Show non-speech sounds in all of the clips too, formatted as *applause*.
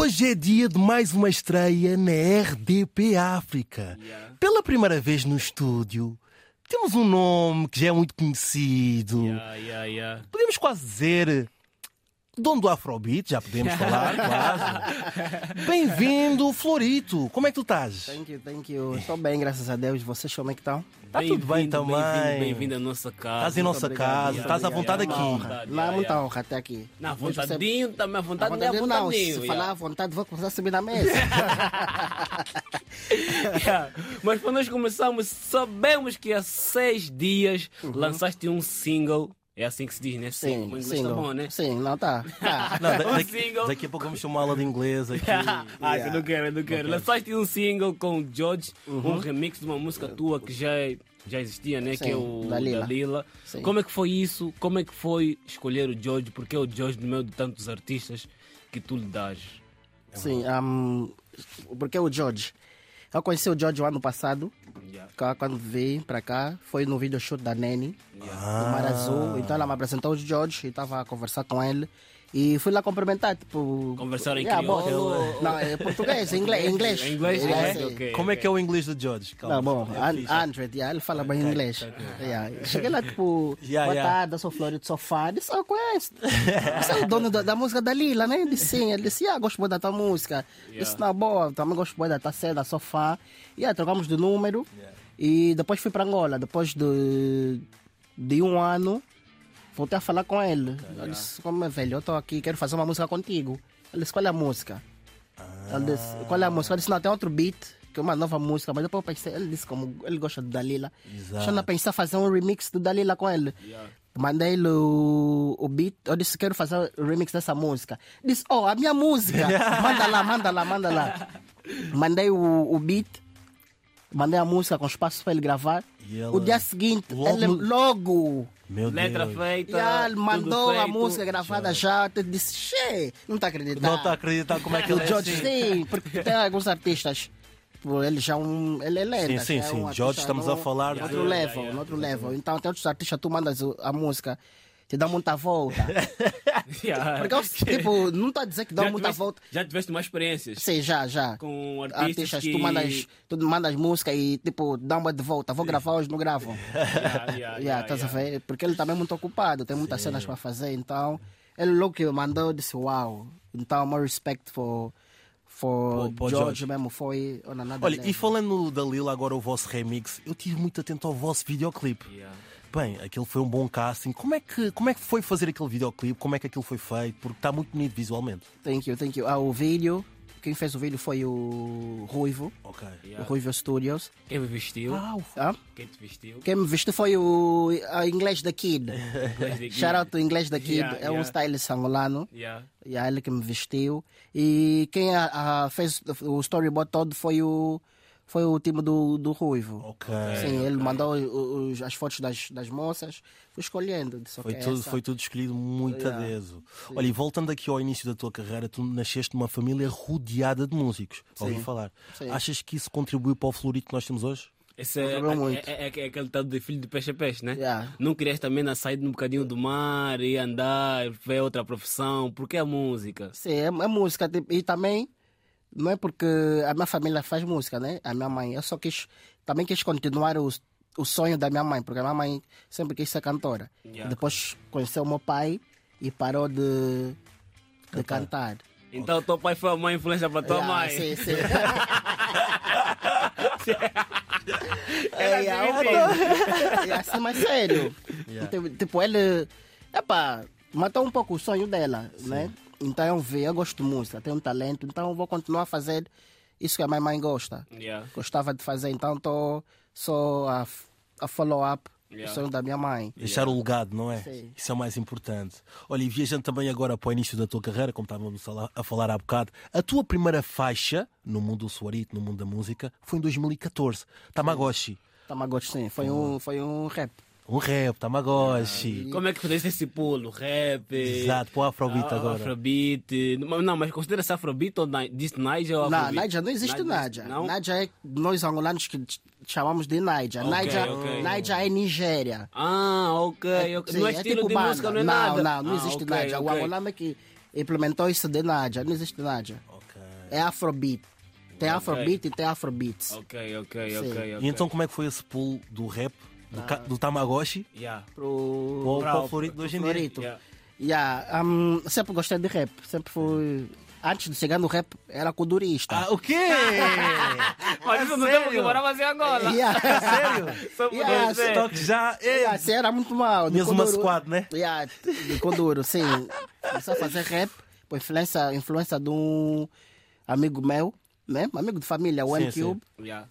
Hoje é dia de mais uma estreia na RDP África. Yeah. Pela primeira vez no estúdio, temos um nome que já é muito conhecido. Yeah, yeah. Podemos quase dizer. Dono do Afrobeat, já podemos falar, quase. *laughs* Bem-vindo, Florito. Como é que tu estás? Thank you, thank you. Estou bem, graças a Deus. Vocês como é que estão? Tá tudo bem também. Bem-vindo, bem-vindo à nossa casa. Estás em nossa obrigado, casa, estás à vontade É aqui. honra. Vontade, Não é muita honra até aqui. Na Hoje você- vontadinho, também à À vontade, vontade nem à não, vontadinho. se yeah. falar à vontade, vou começar a subir na mesa. *laughs* Yeah. Mas quando nós começamos, sabemos que há seis dias lançaste um single. É assim que se diz, né? Sim, O inglês sim. tá bom, né? Sim, *laughs* não tá. tá. Não, da- daqui, single. daqui a pouco vamos chamar aula de inglês aqui. *laughs* ah, eu não quero, eu não quero. Lançaste um single com o George, um remix de uma música tua que já, já existia, né? que é Sim, o Dalila. Dalila. Sim. Como é que foi isso? Como é que foi escolher o George? Porque é o George no meio de tantos artistas que tu lhe dás. Sim, um, porque o George. Eu conheci o George o ano passado, Yeah. quando veio para cá. Foi no video shoot da Nene, Yeah. do Mar Azul. Então ela me apresentou o George e estava a conversar com ele. E fui lá cumprimentar, tipo... Conversaram em Yeah, crioulo? Não, é português, *laughs* inglês. inglês. Inglês, Yeah, é? sim. Ok, Como é que é o inglês do George? Calma. Não, bom, É An- fixe. Andrew, yeah, ele fala bem inglês. Yeah. Cheguei lá, tipo, Yeah, boa yeah. tarde, sou Flório de Sofá. Disse, ah, *laughs* conhece? Você é o dono da, da música da Lila, né? Ele disse, sim. Ele disse, ah, gosto muito da tua música. Disse, na boa, também gosto muito da tua cena, Sofá. E aí, trocamos de número. E depois fui para Angola. Depois de, de um ano, voltei a falar com ele. Eu disse, como é velho, eu estou aqui, quero fazer uma música contigo. Ele disse, qual é a música? Ele disse, qual é a música? Eu disse, não, tem outro beat, que é uma nova música, mas depois eu pensei, ele disse como ele gosta do Dalila. Exato. Deixa eu pensar fazer um remix do Dalila com ele. Mandei-lhe o, o beat, eu disse, quero fazer o remix dessa música. Disse, oh, a minha música! *laughs* manda lá, manda lá, manda lá. Mandei o, o beat, mandei a música com espaço para ele gravar. Ela- O dia seguinte, Logo ele logo Meu Letra Deus. feita. já mandou a feito. música gravada já. Eu disse, che, não está acreditando. Não está a acreditar como é que ele O é George, assim. sim, porque tem alguns artistas. tipo, Ele já é um. Ele é lenda. Sim, sim, já é sim. um George, estamos no- a falar no de- Outro Yeah, level, yeah, no outro level. Então tem outros artistas, tu mandas o- a música, te dá muita volta. *laughs* *laughs* Yeah. Porque tipo, não está a dizer que dá já muita tiveste, volta. Já tiveste mais experiências Sim, já, já. com artistas, Artistas, que... tu mandas, tu mandas música e tipo, dá uma de volta. Vou gravar hoje, não gravo. *laughs* Yeah, yeah, *laughs* Yeah, yeah, estás yeah. a ver? Porque ele também é muito ocupado, tem muitas cenas para fazer, então ele logo que mandou, eu disse, uau. Então, more respect for, for Pô, George, George. mesmo, foi on another Olha, e level. falando da Lila, agora o vosso remix, eu tive muito atento ao vosso videoclipe. Yeah. Bem, aquilo foi um bom casting. Como é, que, como é que foi fazer aquele videoclipe? Como é que aquilo foi feito? Porque está muito bonito visualmente. Thank you, thank you. Ah, o vídeo, quem fez o vídeo foi o Ruivo, Ok. Yeah. o Ruivo Studios. Quem me vestiu? Ah, o- Ah? Quem te vestiu? Quem me vestiu foi o a Inglês da Kid. *laughs* Shout out to Inglês da Kid, Yeah, é um yeah. stylist angolano. Yeah. E é ele que me vestiu. E quem ah, ah, fez o storyboard todo foi o, foi o time do, do Ruivo. ok. Sim, ele mandou os- as fotos das, das moças, fui escolhendo. Disse, Foi "Ok, tudo, essa." foi tudo escolhido muito Yeah. adeso. Olha, e voltando aqui ao início da tua carreira, tu nasceste numa família rodeada de músicos. Ouvi Sim. falar. Sim. Achas que isso contribuiu para o florito que nós temos hoje? Esse é, é, é- é aquele tal de filho de peixe a peixe, né? Yeah. Não querias também na sair um bocadinho do mar e andar, ver outra profissão. Por que a música? Sim, é, é música. tipo, E também, não é porque a minha família faz música, né? A minha mãe. Eu só quis, também quis continuar o, o sonho da minha mãe, porque a minha mãe sempre quis ser cantora. Yeah. Depois conheceu o meu pai e parou de, de cantar. Então teu pai foi uma influência para tua Yeah, mãe. Sim, sim. É, é, outro- é assim, mas sério. Yeah. Tipo, Tipo, ele. Epá, matou um pouco o sonho dela, né? Então eu vi, eu gosto de música, tenho um talento, então eu vou continuar a fazer isso que a minha mãe gosta. Yeah. Gostava de fazer, então estou só a, a follow up Yeah. o sonho da minha mãe. Deixar o legado, não é? Sim. Isso é o mais importante. Olha, e viajando também agora para o início da tua carreira, como estávamos a falar há bocado, a tua primeira faixa no mundo do suarito, no mundo da música, foi em 2014. Tamagotchi. Tamagotchi, sim, foi um, foi um rap. Um rap, Tamagotchi. Como é que fizeste esse pulo? Rap? Exato, o Afrobeat ah, agora. Afrobeat. Não, não, mas considera-se Afrobeat ou diz Niger ou Não, Afrobeat? Naija não existe Naija. Não? Naija é nós angolanos que ch- chamamos de Naija. Ok, Naija, ok. Naija é Nigéria. Ah, ok. ok. Sim, no é estilo tipo de banda. música não é não, nada? Não, não Ah, existe ok, Naija. O angolano é que implementou isso de Naija. Não existe Naija. Ok. É Afrobeat. Tem Afrobeat e tem Afrobeats. Ok, ok, Sim. ok, ok. E então como é que foi esse pulo do rap, do, ca- do Tamagotchi, Yeah. Pro... para o- Para para o- o Florito de hoje em dia? Yeah. Yeah, um, sempre gostei de rap. Sempre fui. Antes de chegar no rap, era codurista. Ah, o quê? Mas isso não tem que morava assim agora. *laughs* Yeah. Sério? Só Yeah, dizer. Toque já. Ei, Yeah, assim, era muito mal. Tinhas uma squad, né? Yeah, de Kuduro, sim. Comecei a fazer rap por influência, influência de um amigo meu, né? Um amigo de família, o M-Cube. Yeah.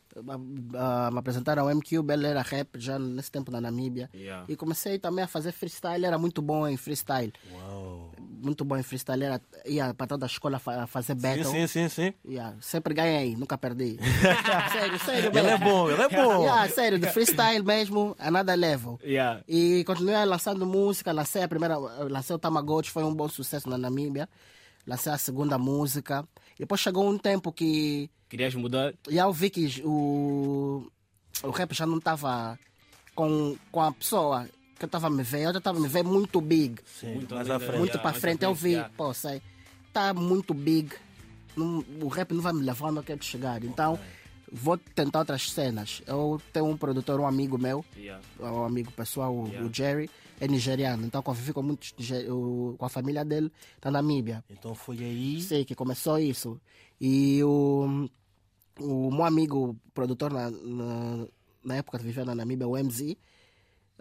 Ah, me apresentaram ao M-Cube, ele era rap já nesse tempo na Namíbia. Yeah. E comecei também a fazer freestyle, era muito bom em freestyle. Uau. Muito bom em freestyle, era, ia para toda a escola fa- fazer battle. Sim, sim, sim, sim. Yeah, sempre ganhei, nunca perdi. *laughs* sério, sério. Ele é bom, ele é bom. Yeah, sério, de freestyle mesmo, a nada level. Yeah. E continuei lançando música, lancei a primeira, lancei o Tamagotchi, foi um bom sucesso na Namíbia. Lancei a segunda música. E depois chegou um tempo que Querias mudar? já eu vi que o, o rap já não estava com, com a pessoa que eu estava a me ver, eu já estava a me ver muito big. Sim, Muito mais à frente. Muito Yeah, para frente, eu vi, yeah. pô, sei, tá muito big. Não- o rap não vai me levar onde eu quero chegar. Então, vou tentar outras cenas. Eu tenho um produtor, um amigo meu, Yeah. um amigo pessoal, o, Yeah. o Jerry, é nigeriano. Então, convivi com, muitos, o- com a família dele na Namíbia. Então foi aí. Sei que começou isso. E o, o meu amigo produtor na, na, na época que vivia na Namíbia, o MZ,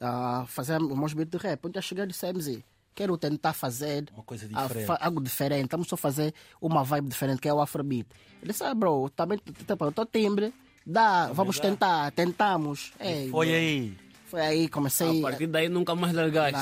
uh, fazia meus beats de rap. Onde eu cheguei e disse, MZ, quero tentar fazer Uma coisa a- diferente. fa- algo diferente. Estamos só fazer uma vibe diferente, que é o Afrobeat. Ele disse, ah, bro, também tipo, eu tô timbre, dá, vamos dá. tentar, tentamos. Ei, Foi bro. aí. Foi aí, comecei... A partir daí nunca mais largaste.